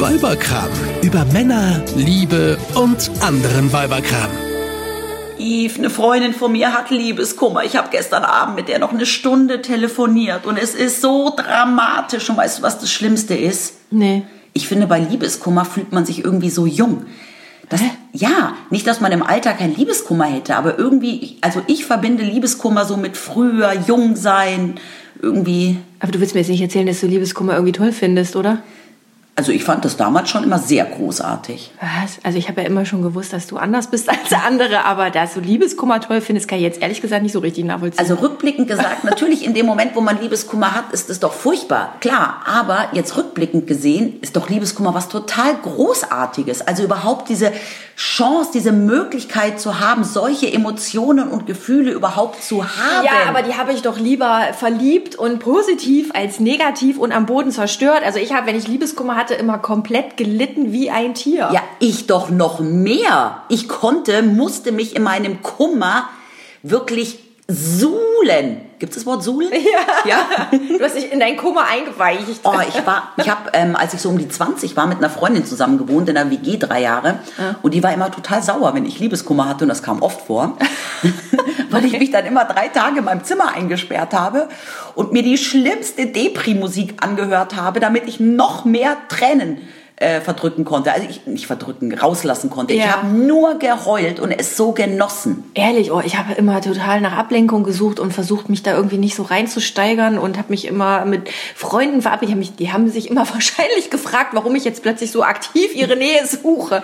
Weiberkram. Über Männer, Liebe und anderen Weiberkram. Yves, eine Freundin von mir hat Liebeskummer. Ich habe gestern Abend mit der noch eine Stunde telefoniert und es ist so dramatisch. Und weißt du, was das Schlimmste ist? Nee. Ich finde, bei Liebeskummer fühlt man sich irgendwie so jung. Das, ja, nicht, dass man im Alter kein Liebeskummer hätte, aber irgendwie, also ich verbinde Liebeskummer so mit früher, jung sein, irgendwie. Aber du willst mir jetzt nicht erzählen, dass du Liebeskummer irgendwie toll findest, oder? Also ich fand das damals schon immer sehr großartig. Was? Also ich habe ja immer schon gewusst, dass du anders bist als andere, aber dass du Liebeskummer toll findest, kann ich jetzt ehrlich gesagt nicht so richtig nachvollziehen. Also rückblickend gesagt, natürlich in dem Moment, wo man Liebeskummer hat, ist es doch furchtbar, klar. Aber jetzt rückblickend gesehen ist doch Liebeskummer was total Großartiges. Also überhaupt diese Chance, diese Möglichkeit zu haben, solche Emotionen und Gefühle überhaupt zu haben. ja, aber die habe ich doch lieber verliebt und positiv als negativ und am Boden zerstört. Also ich habe, wenn ich Liebeskummer hatte, immer komplett gelitten wie ein Tier. Ja, ich doch noch mehr. Ich konnte, musste mich in meinem Kummer wirklich suhlen. Gibt es das Wort suhlen? Ja. ja? Du hast dich in deinen Kummer eingeweicht. Oh, ich war, ich habe, ähm, als ich so um die 20 war, mit einer Freundin zusammen gewohnt in der WG drei Jahre. Und die war immer total sauer, wenn ich Liebeskummer hatte. Und das kam oft vor. Weil ich mich dann immer drei Tage in meinem Zimmer eingesperrt habe und mir die schlimmste Depri-Musik angehört habe, damit ich noch mehr Tränen äh, verdrücken konnte. Also ich nicht verdrücken, rauslassen konnte. Ich Ja. habe nur geheult und es so genossen. Ehrlich, oh, ich habe immer total nach Ablenkung gesucht und versucht, mich da irgendwie nicht so reinzusteigern und habe mich immer mit Freunden verabredet. Die haben, mich, die haben sich immer wahrscheinlich gefragt, warum ich jetzt plötzlich so aktiv ihre Nähe suche.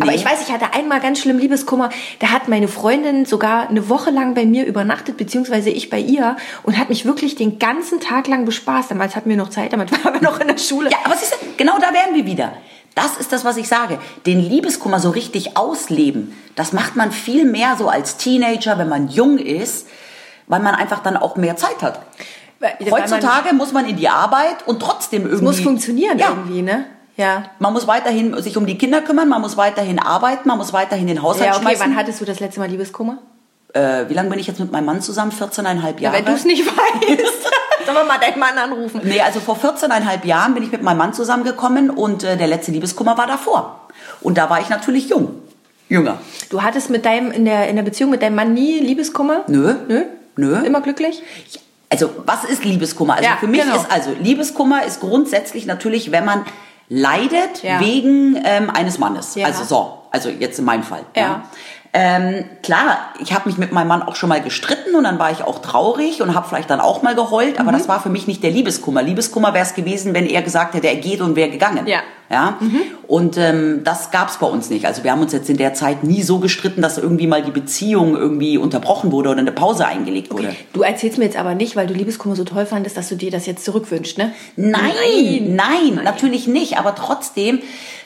Aber Nee. ich weiß, ich hatte einmal ganz schlimm Liebeskummer. Da hat meine Freundin sogar eine Woche lang bei mir übernachtet, beziehungsweise ich bei ihr und hat mich wirklich den ganzen Tag lang bespaßt. Damals hatten wir noch Zeit, damals waren wir noch in der Schule. Ja, aber siehst du, genau da wären wir wieder. Das ist das, was ich sage. Den Liebeskummer so richtig ausleben, das macht man viel mehr so als Teenager, wenn man jung ist, weil man einfach dann auch mehr Zeit hat. Weil- weil man- Heutzutage muss man in die Arbeit und trotzdem irgendwie... Es muss funktionieren ja, irgendwie, ne? Ja. Man muss weiterhin sich um die Kinder kümmern, man muss weiterhin arbeiten, man muss weiterhin den Haushalt Ja, okay, schmeißen. wann hattest du das letzte Mal Liebeskummer? äh, wie lange bin ich jetzt mit meinem Mann zusammen? 14,5 Jahre. Weil du es nicht weißt. Sollen wir mal deinen Mann anrufen? Nee, also vor 14,5 Jahren bin ich mit meinem Mann zusammengekommen und äh, der letzte Liebeskummer war davor. Und da war ich natürlich jung. Jünger. Du hattest mit deinem, in der, in der Beziehung mit deinem Mann nie Liebeskummer? Nö. Nö? Nö. Immer glücklich? Also, was ist Liebeskummer? Also Ja, für mich genau. ist also Liebeskummer ist grundsätzlich natürlich, wenn man leidet Ja. wegen ähm, eines Mannes. Ja. Also so, also jetzt in meinem Fall. Ja. Ähm, klar, ich habe mich mit meinem Mann auch schon mal gestritten und dann war ich auch traurig und habe vielleicht dann auch mal geheult, Mhm. aber das war für mich nicht der Liebeskummer. Liebeskummer wäre es gewesen, wenn er gesagt hätte, er geht und wäre gegangen. Ja. Ja? Und ähm, das gab es bei uns nicht. Also wir haben uns jetzt in der Zeit nie so gestritten, dass irgendwie mal die Beziehung irgendwie unterbrochen wurde oder eine Pause eingelegt wurde. Du erzählst mir jetzt aber nicht, weil du Liebeskummer so toll fandest, dass du dir das jetzt zurückwünschst, ne? Nein, nein, natürlich nicht. Aber trotzdem,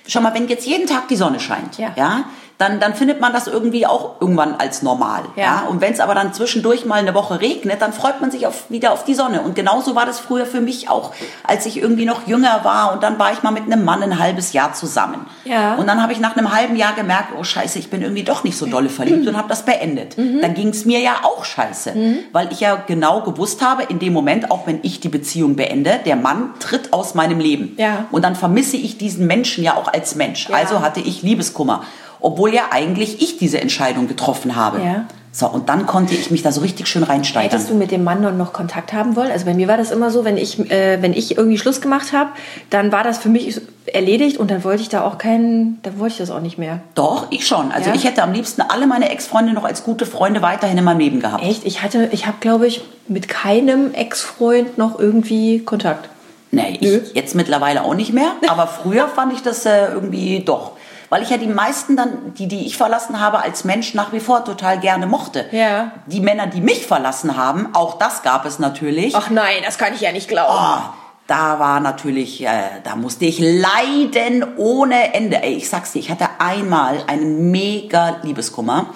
schau mal, wenn jetzt jeden Tag die Sonne scheint, Ja. ja, dann, dann findet man das irgendwie auch irgendwann als normal. Ja. Ja. Und wenn es aber dann zwischendurch mal eine Woche regnet, dann freut man sich auf, wieder auf die Sonne. Und genauso war das früher für mich auch, als ich irgendwie noch jünger war. Und dann war ich mal mit einem Mann ein halbes Jahr zusammen. Ja. Und dann habe ich nach einem halben Jahr gemerkt, oh scheiße, ich bin irgendwie doch nicht so dolle verliebt und habe das beendet. Mhm. Dann ging es mir ja auch scheiße. Weil ich ja genau gewusst habe, in dem Moment, auch wenn ich die Beziehung beende, der Mann tritt aus meinem Leben. Ja. Und dann vermisse ich diesen Menschen ja auch als Mensch. Also hatte ich Liebeskummer. Obwohl ja eigentlich ich diese Entscheidung getroffen habe. Ja. So, und dann konnte ich mich da so richtig schön reinsteigern. Hättest du mit dem Mann noch- noch Kontakt haben wollen? Also bei mir war das immer so, wenn ich, äh, wenn ich irgendwie Schluss gemacht habe, dann war das für mich erledigt und dann wollte ich da auch keinen, dann wollte ich das auch nicht mehr. Doch, ich schon. Also Ja? ich hätte am liebsten alle meine Ex-Freunde noch als gute Freunde weiterhin in meinem Leben gehabt. Echt? Ich hatte, ich habe glaube ich mit keinem Ex-Freund noch irgendwie Kontakt. Nee, Nö. ich jetzt mittlerweile auch nicht mehr. Aber früher fand ich das äh, irgendwie doch. Weil ich ja die meisten dann, die, die ich verlassen habe, als Mensch nach wie vor total gerne mochte. Ja. Die Männer, die mich verlassen haben, auch das gab es natürlich. Ach nein, das kann ich ja nicht glauben. Oh, da war natürlich, äh, da musste ich leiden ohne Ende. Ey, ich sag's dir, ich hatte einmal einen mega Liebeskummer.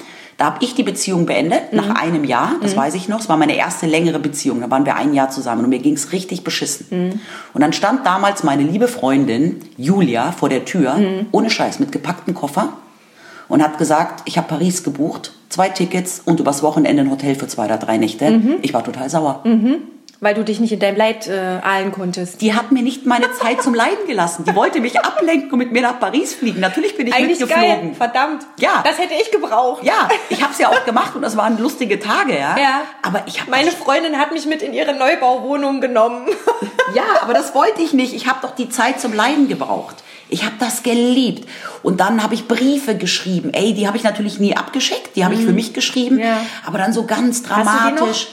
Da habe ich die Beziehung beendet, nach einem Jahr, das weiß ich noch. Es war meine erste längere Beziehung, da waren wir ein Jahr zusammen und mir ging's richtig beschissen. Und dann stand damals meine liebe Freundin Julia vor der Tür, ohne Scheiß, mit gepacktem Koffer und hat gesagt, ich habe Paris gebucht, zwei Tickets und übers Wochenende ein Hotel für zwei oder drei Nächte. Ich war total sauer. Weil du dich nicht in deinem Leid äh, ahlen konntest. Die hat mir nicht meine Zeit zum Leiden gelassen. Die wollte mich ablenken und mit mir nach Paris fliegen. Natürlich bin ich Eigentlich mitgeflogen. geil, verdammt. Ja. Das hätte ich gebraucht. Ja, ich habe es ja auch gemacht und das waren lustige Tage, ja. Ja. Aber ich habe Meine Freundin hat mich mit in ihre Neubauwohnung genommen. Ja, aber das wollte ich nicht. Ich habe doch die Zeit zum Leiden gebraucht. Ich habe das geliebt. Und dann habe ich Briefe geschrieben. Ey, die habe ich natürlich nie abgeschickt. Die habe ich für mich geschrieben. Mhm. Ja. Aber dann so ganz Hast du die noch? dramatisch.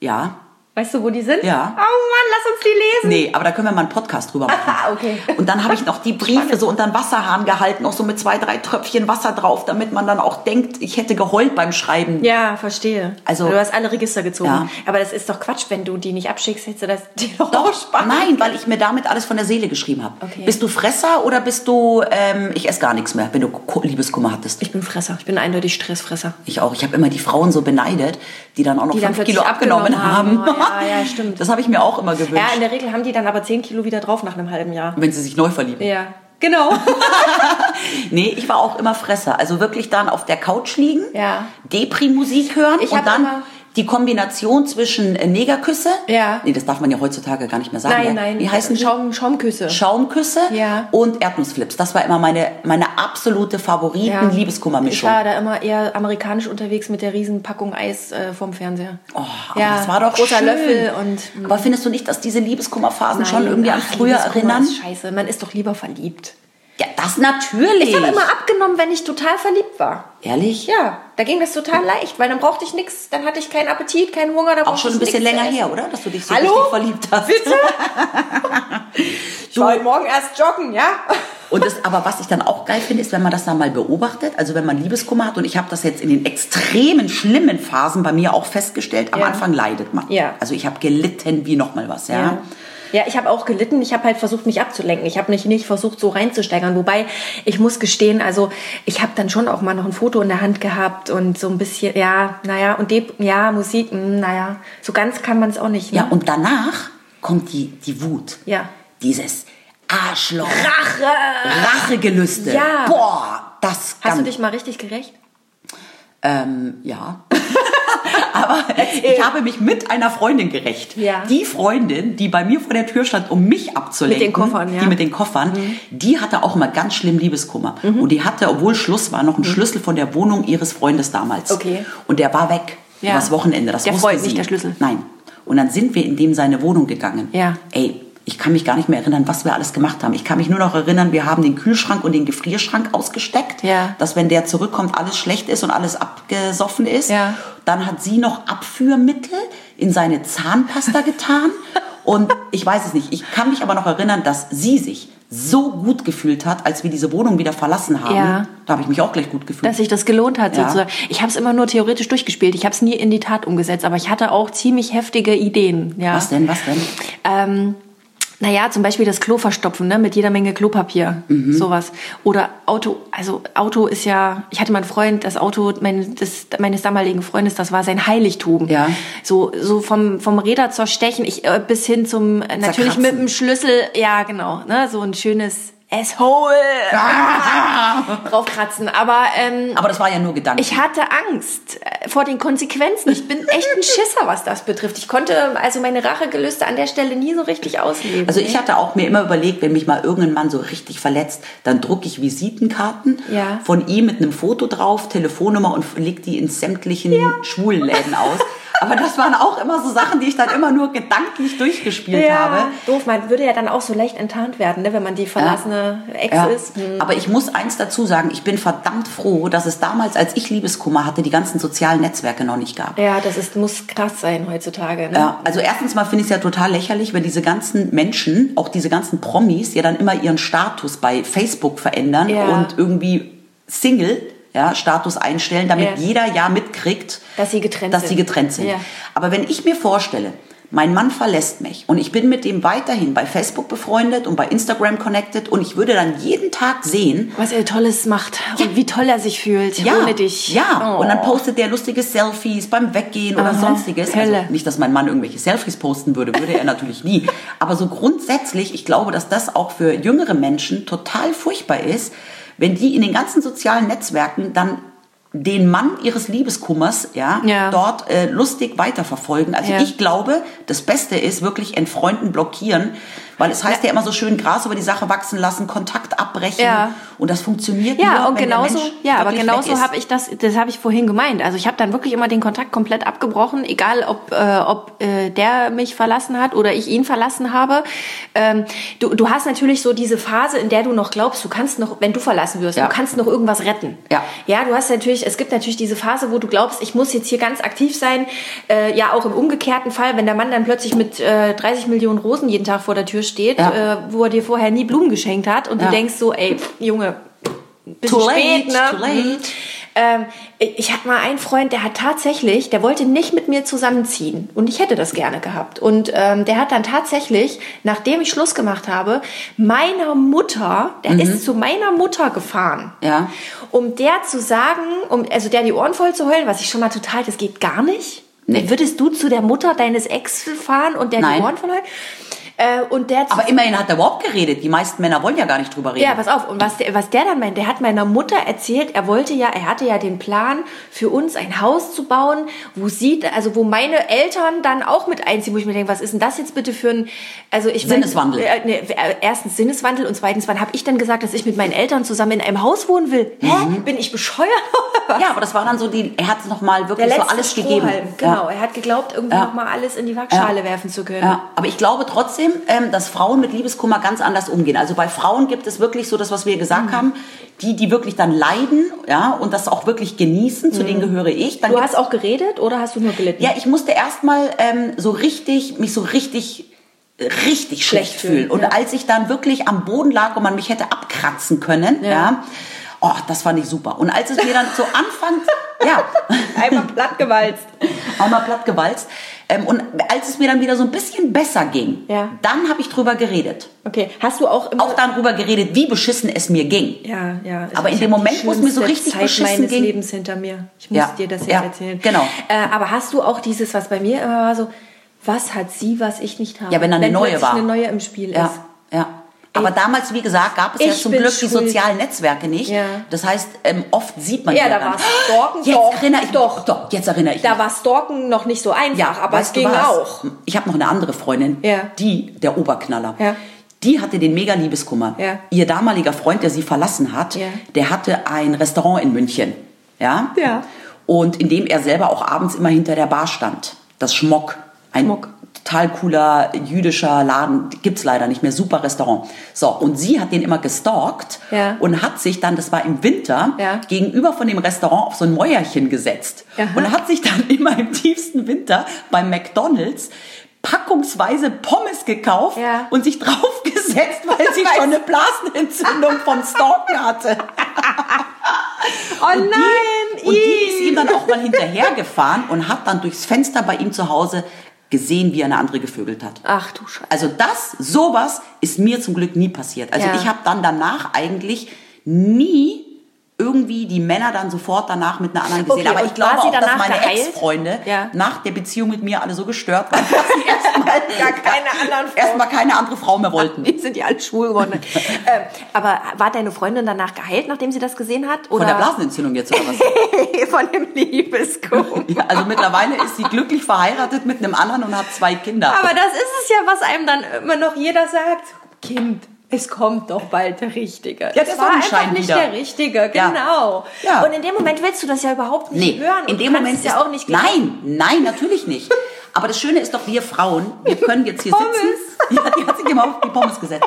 Ja. Weißt du, wo die sind? Ja. Oh lass uns die lesen. Nee, aber da können wir mal einen Podcast drüber machen. Ah, okay. Und dann habe ich noch die Briefe so unter den Wasserhahn gehalten, auch so mit zwei, drei Tröpfchen Wasser drauf, damit man dann auch denkt, ich hätte geheult beim Schreiben. Ja, verstehe. Also- du hast alle Register gezogen. Ja. Aber das ist doch Quatsch, wenn du die nicht abschickst, hättest du das dir doch, Doch, sparen. nein, weil ich mir damit alles von der Seele geschrieben habe. Okay. Bist du Fresser oder bist du, ähm, ich esse gar nichts mehr, wenn du Liebeskummer hattest? Ich bin Fresser. Ich bin eindeutig Stressfresser. Ich auch. Ich habe immer die Frauen so beneidet, die dann auch noch Die fünf Kilo abgenommen, abgenommen haben. haben. Ja, ja, stimmt. Das habe ich mir auch immer gewünscht, Ja, in der Regel haben die dann aber 10 Kilo wieder drauf nach einem halben Jahr. wenn sie sich neu verlieben. Ja, genau. Nee, ich war auch immer Fresser. Also wirklich dann auf der Couch liegen, Ja. Depri-Musik hören Ich und dann immer- die Kombination zwischen äh, Negerküsse. Ja. Nee, das darf man ja heutzutage gar nicht mehr sagen. nein, ja. nein. Wie heißen? Schaum, Schaumküsse. Schaumküsse Ja. und Erdnussflips. Das war immer meine, meine absolute Ja. Ich Favoriten-Liebeskummermischung. war da immer eher amerikanisch unterwegs mit der riesen Packung Eis äh, vorm Fernseher. Oh, aber das war doch großer schön. Löffel und Aber findest du nicht, dass diese Liebeskummerphasen schon Nein, irgendwie an früher erinnern? Ist scheiße, man ist doch lieber verliebt. Ja, das natürlich. Ich habe immer abgenommen, wenn ich total verliebt war. Ehrlich? Ja, da ging das total leicht, weil dann brauchte ich nichts, dann hatte ich keinen Appetit, keinen Hunger. Auch schon ein bisschen länger her, oder? Dass du dich so Hallo? richtig verliebt hast. Bitte? Ich war heute Morgen erst joggen, ja? Und das, aber was ich dann auch geil finde, ist, wenn man das dann mal beobachtet, also wenn man Liebeskummer hat, und ich habe das jetzt in den extremen, schlimmen Phasen bei mir auch festgestellt, am Ja. Anfang leidet man. Ja. Also ich habe gelitten wie noch mal was, ja. Ja. Ja, ich habe auch gelitten. Ich habe halt versucht, mich abzulenken. Ich habe mich nicht versucht, so reinzusteigern. Wobei, ich muss gestehen, also ich habe dann schon auch mal noch ein Foto in der Hand gehabt und so ein bisschen, ja, naja, und die, ja, Musik, mh, naja, so ganz kann man es auch nicht. Ne? Ja, und danach kommt die, die Wut. Ja. Dieses Arschloch. Rache! Rachegelüste. Ja. Boah, das Hast du kann- dich mal richtig gerecht? Ähm, ja. Aber ich habe mich mit einer Freundin gerecht. Ja. Die Freundin, die bei mir vor der Tür stand, um mich abzulenken. Mit den Koffern, ja. Mhm. Die mit den Koffern, die hatte auch immer ganz schlimm Liebeskummer. Und die hatte, obwohl Schluss war, noch einen Schlüssel von der Wohnung ihres Freundes damals. Mhm. Okay. Und der war weg. Ja. Übers Wochenende. Das Der wusste Freund, sie. nicht der Schlüssel. Nein. Und dann sind wir in dem seine Wohnung gegangen. Ja. Ey, ich kann mich gar nicht mehr erinnern, was wir alles gemacht haben. Ich kann mich nur noch erinnern, wir haben den Kühlschrank und den Gefrierschrank ausgesteckt, Ja. dass wenn der zurückkommt, alles schlecht ist und alles abgesoffen ist. Ja. Dann hat sie noch Abführmittel in seine Zahnpasta getan. und ich weiß es nicht. Ich kann mich aber noch erinnern, dass sie sich so gut gefühlt hat, als wir diese Wohnung wieder verlassen haben. Ja. Da habe ich mich auch gleich gut gefühlt. Dass sich das gelohnt hat, Ja. sozusagen. Ich habe es immer nur theoretisch durchgespielt. Ich habe es nie in die Tat umgesetzt, aber ich hatte auch ziemlich heftige Ideen. Ja. was denn, was denn? Ähm, naja, zum Beispiel das Klo verstopfen, ne, mit jeder Menge Klopapier, Mhm. sowas. Oder Auto, also Auto ist ja, ich hatte mal einen Freund, das Auto mein, des, meines damaligen Freundes, das war sein Heiligtum. Ja. So, so vom, vom Räder zerstechen, ich, äh, bis hin zum, natürlich Zerkratzen. mit dem Schlüssel, ja, genau, ne, so ein schönes Asshole draufkratzen. Aber, ähm, Aber das war ja nur Gedanke. ich hatte Angst äh, vor den Konsequenzen. Ich bin echt ein Schisser, was das betrifft. Ich konnte also meine Rachegelüste an der Stelle nie so richtig ausleben. Also ich hatte auch mir immer überlegt, wenn mich mal irgendein Mann so richtig verletzt, dann drucke ich Visitenkarten Ja. von ihm mit einem Foto drauf, Telefonnummer und leg die in sämtlichen Schwulenläden aus. Aber das waren auch immer so Sachen, die ich dann immer nur gedanklich durchgespielt habe. doof. Man würde ja dann auch so leicht enttarnt werden, ne, wenn man die verlassene Ex Ja. ist. Hm. Aber ich muss eins dazu sagen, ich bin verdammt froh, dass es damals, als ich Liebeskummer hatte, die ganzen sozialen Netzwerke noch nicht gab. Ja, das ist, muss krass sein heutzutage. Ne? Ja, also erstens mal finde ich es ja total lächerlich, wenn diese ganzen Menschen, auch diese ganzen Promis, ja dann immer ihren Status bei Facebook verändern Ja. und irgendwie Single ja, Status einstellen, damit Ja. jeder ja mitkriegt, Dass sie getrennt dass sind. sie getrennt sind. Ja. Aber wenn ich mir vorstelle, mein Mann verlässt mich und ich bin mit dem weiterhin bei Facebook befreundet und bei Instagram connected und ich würde dann jeden Tag sehen, Was er Tolles macht und wie toll er sich fühlt ja, ohne dich. Ja, Oh. und dann postet der lustige Selfies beim Weggehen oder Aha, sonstiges. Hölle. Also nicht, dass mein Mann irgendwelche Selfies posten würde, würde er natürlich nie. Aber so grundsätzlich, ich glaube, dass das auch für jüngere Menschen total furchtbar ist, wenn die in den ganzen sozialen Netzwerken dann den Mann ihres Liebeskummers ja, Ja. dort äh, lustig weiterverfolgen. Also Ja. ich glaube, das Beste ist wirklich entfreunden, blockieren, weil es heißt ja, immer so schön Gras über die Sache wachsen lassen, Kontakt abbrechen Ja. und das funktioniert Ja, nur, und wenn der genauso, Mensch ja, aber genauso habe ich das, das habe ich vorhin gemeint. Also ich habe dann wirklich immer den Kontakt komplett abgebrochen, egal ob, äh, ob äh, der mich verlassen hat oder ich ihn verlassen habe. Ähm, du, du hast natürlich so diese Phase, in der du noch glaubst, du kannst noch, wenn du verlassen wirst, Ja. du kannst noch irgendwas retten. Ja. Ja, du hast natürlich, es gibt natürlich diese Phase, wo du glaubst, ich muss jetzt hier ganz aktiv sein. Äh, ja, auch im umgekehrten Fall, wenn der Mann dann plötzlich mit äh, 30 Millionen Rosen jeden Tag vor der Tür steht, Ja. äh, wo er dir vorher nie Blumen geschenkt hat und Ja. du denkst so, ey, Junge, bisschen Too late, spät, ne? too late. Mhm. Ähm, ich hatte mal einen Freund, der hat tatsächlich, der wollte nicht mit mir zusammenziehen und ich hätte das gerne gehabt. Und ähm, der hat dann tatsächlich, nachdem ich Schluss gemacht habe, meiner Mutter, der ist zu meiner Mutter gefahren, Mhm. Ja. um der zu sagen, um also der die Ohren voll zu heulen, was ich schon mal total, das geht gar nicht. Nee. Würdest du zu der Mutter deines Ex fahren und der Nein. die Ohren voll heulen? Äh, und der Aber immerhin hat er überhaupt geredet. Die meisten Männer wollen ja gar nicht drüber reden. ja, pass auf. Und was der, was der dann meint, der hat meiner Mutter erzählt, er wollte ja, er hatte ja den Plan, für uns ein Haus zu bauen, wo sie, also wo meine Eltern dann auch mit einziehen, wo ich mir denke, was ist denn das jetzt bitte für ein, also ich Sinneswandel. Äh, nee, äh, erstens Sinneswandel und zweitens, wann habe ich dann gesagt, dass ich mit meinen Eltern zusammen in einem Haus wohnen will? Hä? Bin ich bescheuert? Ja, aber das war dann so, die, er hat es nochmal wirklich so alles gegeben. Strohhalm, genau. Ja. Er hat geglaubt, irgendwie Ja. noch mal alles in die Waagschale Ja. werfen zu können. Ja, aber ich glaube trotzdem, ähm, dass Frauen mit Liebeskummer ganz anders umgehen. Also bei Frauen gibt es wirklich so das, was wir gesagt Mhm. haben, die, die wirklich dann leiden, ja, und das auch wirklich genießen, zu denen gehöre ich. Dann Mhm. Du hast auch geredet oder hast du nur gelitten? ja, ich musste erstmal ähm, so richtig, mich so richtig richtig schlecht fühlen, fühlen. Und ja. als ich dann wirklich am Boden lag und man mich hätte abkratzen können, ja, oh, das fand ich super. Und als es mir dann so anfängt, ja, Einmal plattgewalzt. einmal platt gewalzt, ähm, und als es mir dann wieder so ein bisschen besser ging, Ja. dann habe ich drüber geredet. Okay, hast du auch immer Auch darüber geredet, wie beschissen es mir ging. Ja, ja. Aber in dem Moment, wo es mir so richtig Zeit beschissen meines ging- Lebens hinter mir. Ich muss Ja, dir das jetzt ja, erzählen. genau. Äh, aber hast du auch dieses, was bei mir immer war, so, was hat sie, was ich nicht habe? Ja, wenn da eine neue war. eine neue im Spiel Ja, ist. ja. Aber damals, wie gesagt, gab es ja Ich zum bin Glück die schuld. sozialen Netzwerke nicht. Ja. Das heißt, ähm, oft sieht man Ja, die da war. Stalken, Jetzt doch, erinnere ich doch. mich. Doch, jetzt erinnere ich Da mich. war Stalken noch nicht so einfach, aber es ging was? auch. Ich habe noch eine andere Freundin, Ja. die, der Oberknaller. Ja. Die hatte den mega Liebeskummer. Ja. Ihr damaliger Freund, der sie verlassen hat, Ja. der hatte ein Restaurant in München. Ja? Ja. Und in dem er selber auch abends immer hinter der Bar stand. Das Schmock. Ein Schmock. Total cooler jüdischer Laden. Gibt's leider nicht mehr. Super Restaurant. So, und sie hat den immer gestalkt Ja. und hat sich dann, das war im Winter, Ja. gegenüber von dem Restaurant auf so ein Mäuerchen gesetzt. Aha. Und hat sich dann immer im tiefsten Winter beim McDonalds packungsweise Pommes gekauft Ja. und sich draufgesetzt, weil sie schon eine Blasenentzündung vom Stalken hatte. Oh Und die, und die ist ihm dann auch mal hinterhergefahren und hat dann durchs Fenster bei ihm zu Hause gesehen, wie er eine andere gevögelt hat. Ach du Scheiße. Also das, sowas ist mir zum Glück nie passiert. Also Ja. ich habe dann danach eigentlich nie irgendwie die Männer dann sofort danach mit einer anderen gesehen. Okay, Aber ich glaube auch, dass meine? Ex-Freunde Ja. nach der Beziehung mit mir alle so gestört waren, dass sie erstmal Gar keine anderen Frauen. erstmal keine andere Frau mehr wollten. Die sind ja alle schwul geworden. ähm, aber war deine Freundin danach geheilt, nachdem sie das gesehen hat? Oder Von der Blasenentzündung jetzt oder was? Von dem Liebeskummer. Ja, also mittlerweile ist sie glücklich verheiratet mit einem anderen und hat zwei Kinder. Aber das ist es ja, was einem dann immer noch jeder sagt. Kind, es kommt doch bald der Richtige. Ja, der es war einfach nicht wieder. der Richtige, Ja. genau. Ja. Und in dem Moment willst du das ja überhaupt nicht Nee, hören. in dem Moment ist ja auch nicht glauben. Nein, nein, natürlich nicht. Aber das Schöne ist doch, wir Frauen, wir können jetzt hier Pommes. sitzen. Ja, die hat sich immer auf die Pommes gesetzt.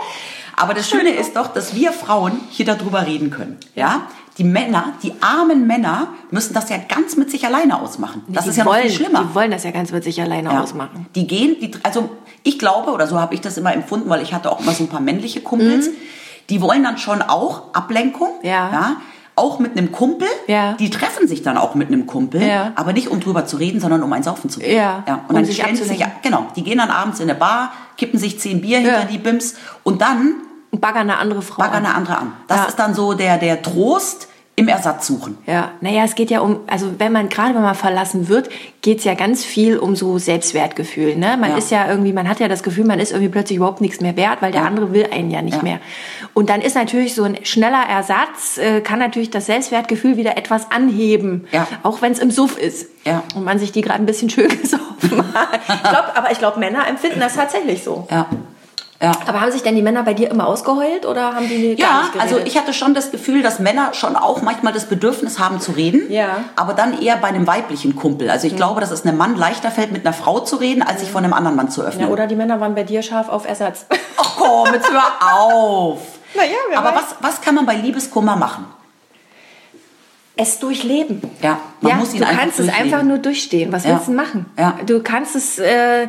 Aber das Schöne ist doch, dass wir Frauen hier darüber reden können. Ja? Die Männer, die armen Männer, müssen das ja ganz mit sich alleine ausmachen. Das die ist ja noch wollen, viel schlimmer. Die wollen das ja ganz mit sich alleine Ja. ausmachen. Die gehen, die, also ich glaube, oder so habe ich das immer empfunden, weil ich hatte auch immer so ein paar männliche Kumpels, die wollen dann schon auch Ablenkung, Mhm. Ja. auch mit einem Kumpel. Ja. Die treffen sich dann auch mit einem Kumpel, Ja. aber nicht um drüber zu reden, sondern um ein Saufen zu gehen. Ja. Und Um dann sich stellen sie sich, genau, die gehen dann abends in eine Bar, kippen sich zehn Bier hinter Ja. die Bims und dann Und baggern eine andere Frau. baggern an. eine andere an. Das Ja. ist dann so der, der Trost im Ersatz suchen. Ja, naja, es geht ja um, also wenn man, gerade wenn man verlassen wird, geht's ja ganz viel um so Selbstwertgefühl. Ne? Man Ja. ist ja irgendwie, man hat ja das Gefühl, man ist irgendwie plötzlich überhaupt nichts mehr wert, weil der andere will einen ja nicht Ja. mehr. Und dann ist natürlich so ein schneller Ersatz, äh, kann natürlich das Selbstwertgefühl wieder etwas anheben. Ja. Auch wenn es im Suff ist. Ja. Und man sich die gerade ein bisschen schön gesoffen hat. Ich glaub, aber ich glaube, Männer empfinden das tatsächlich so. Ja. Ja. Aber haben sich denn die Männer bei dir immer ausgeheult oder haben die Ja, also ich hatte schon das Gefühl, dass Männer schon auch manchmal das Bedürfnis haben zu reden. Ja. Aber dann eher bei einem weiblichen Kumpel. Also ich glaube, dass es einem Mann leichter fällt, mit einer Frau zu reden, als sich von einem anderen Mann zu öffnen. ja, oder die Männer waren bei dir scharf auf Ersatz. Ach komm, jetzt hör auf. Wer Aber weiß. was, was kann man bei Liebeskummer machen? Es durchleben. Ja, man ja, muss ihn du einfach kannst es einfach nur durchstehen. Was Ja. willst du machen? Ja. Du kannst es äh,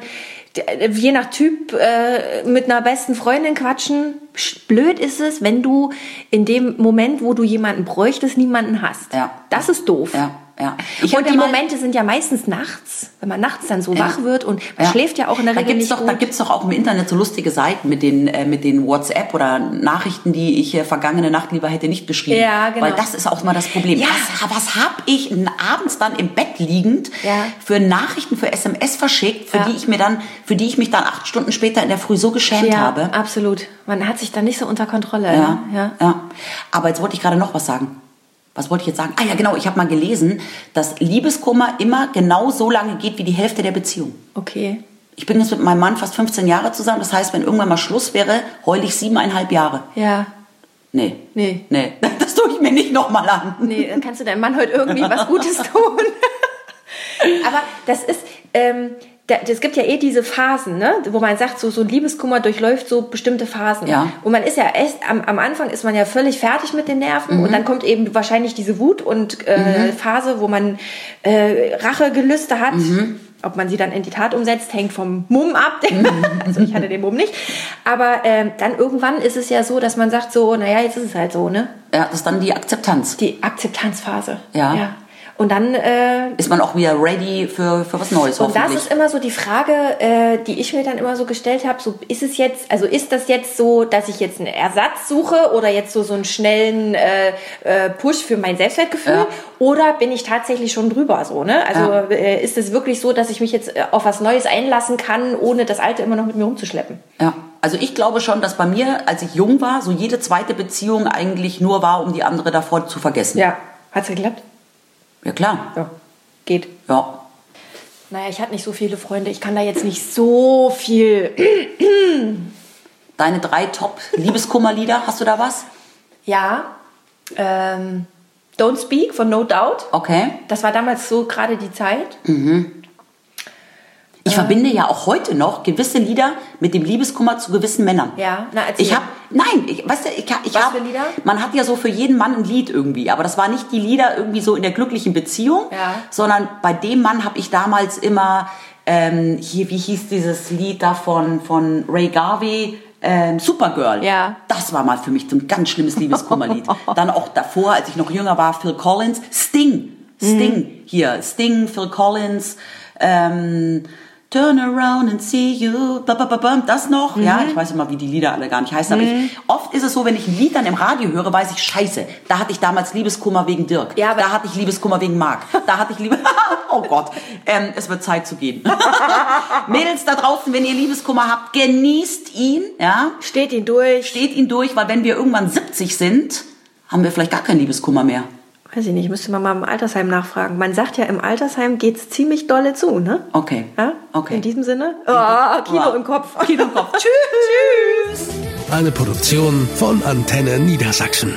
je nach Typ äh, mit einer besten Freundin quatschen. Sch- Blöd ist es, wenn du in dem Moment, wo du jemanden bräuchtest, niemanden hast. Ja. Das ist doof. Ja, ja. Ich und ja die mal- Momente sind ja meistens nachts, wenn man nachts dann so wach wird und man Ja. schläft ja auch in der da Regel gibt's nicht doch, Da gut. gibt's doch auch im Internet so lustige Seiten mit den, äh, mit den WhatsApp oder Nachrichten, die ich äh, vergangene Nacht lieber hätte nicht geschrieben. Ja, genau. Weil das ist auch mal das Problem. Ja. Was, was habe ich abends dann im Bett liegend Ja. für Nachrichten, für SMS verschickt, für Ja. die ich mir dann, für die ich mich dann acht Stunden später in der Früh so geschämt ja, habe. absolut. Man hat sich dann nicht so unter Kontrolle. Ja, ne? ja. ja. Aber jetzt wollte ich gerade noch was sagen. Was wollte ich jetzt sagen? Ah ja, genau, ich habe mal gelesen, dass Liebeskummer immer genau so lange geht wie die Hälfte der Beziehung. Okay. Ich bin jetzt mit meinem Mann fast 15 Jahre zusammen. Das heißt, wenn irgendwann mal Schluss wäre, heule ich siebeneinhalb Jahre. Ja. Nee. Nee. Nee. Das tue ich mir nicht nochmal an. Nee, dann kannst du deinem Mann heute irgendwie was Gutes tun. Aber das ist, ähm, es gibt ja eh diese Phasen, ne? wo man sagt, so, so ein Liebeskummer durchläuft so bestimmte Phasen. Ja. Und man ist ja echt, am, am Anfang ist man ja völlig fertig mit den Nerven und dann kommt eben wahrscheinlich diese Wut und äh, Phase, wo man äh, Rachegelüste hat. Ob man sie dann in die Tat umsetzt, hängt vom Mumm ab. also ich hatte den Mumm nicht. Aber ähm, dann irgendwann ist es ja so, dass man sagt so, naja, jetzt ist es halt so, ne? Ja, das ist dann die Akzeptanz. Die Akzeptanzphase. Ja. Und dann, äh, Ist man auch wieder ready für, für was Neues, und das ist immer so die Frage, äh, die ich mir dann immer so gestellt habe, so ist es jetzt, also ist das jetzt so, dass ich jetzt einen Ersatz suche oder jetzt so so einen schnellen äh, äh, Push für mein Selbstwertgefühl Ja. oder bin ich tatsächlich schon drüber so, ne? Also Ja. äh, ist es wirklich so, dass ich mich jetzt äh, auf was Neues einlassen kann, ohne das Alte immer noch mit mir rumzuschleppen? Ja. Also ich glaube schon, dass bei mir, als ich jung war, so jede zweite Beziehung eigentlich nur war, um die andere davor zu vergessen. Ja. Hat's geklappt? Ja, klar. Ja. Geht. Ja. Naja, ich hatte nicht so viele Freunde. Ich kann da jetzt nicht so viel. Deine drei Top-Liebeskummerlieder, hast du da was? Ja. Ähm, Don't Speak von No Doubt. Okay. Das war damals so gerade die Zeit. Ich verbinde ja auch heute noch gewisse Lieder mit dem Liebeskummer zu gewissen Männern. Ja, na, erzähl. Ich habe, nein, ich, weißt du, ich, hab- ich habe, man hat ja so für jeden Mann ein Lied irgendwie, aber das war nicht die Lieder irgendwie so in der glücklichen Beziehung, Ja. sondern bei dem Mann habe ich damals immer, ähm, hier, wie hieß dieses Lied da von, von Ray Garvey, ähm, Supergirl. Ja. Das war mal für mich so ein ganz schlimmes Liebeskummerlied. Dann auch davor, als ich noch jünger war, Phil Collins, Sting, Sting, Mhm. hier, Sting, Phil Collins, ähm, Turn around and see you, das noch, ja, Mhm. ich weiß immer, wie die Lieder alle gar nicht heißen, aber ich, oft ist es so, wenn ich ein Lied dann im Radio höre, weiß ich, scheiße, da hatte ich damals Liebeskummer wegen Dirk, Ja, da hatte ich Liebeskummer wegen Marc, da hatte ich Liebe, oh Gott, ähm, es wird Zeit zu gehen. Mädels da draußen, wenn ihr Liebeskummer habt, genießt ihn, ja, Steht ihn durch. steht ihn durch, weil wenn wir irgendwann 70 sind, haben wir vielleicht gar keinen Liebeskummer mehr. Weiß ich nicht, müsste man mal im Altersheim nachfragen. Man sagt ja, im Altersheim geht's ziemlich dolle zu, ne? Okay. Ja? Okay. In diesem Sinne? Oh, Kino Ja. im Kopf. Kino im Kopf. Tschüss. Eine Produktion von Antenne Niedersachsen.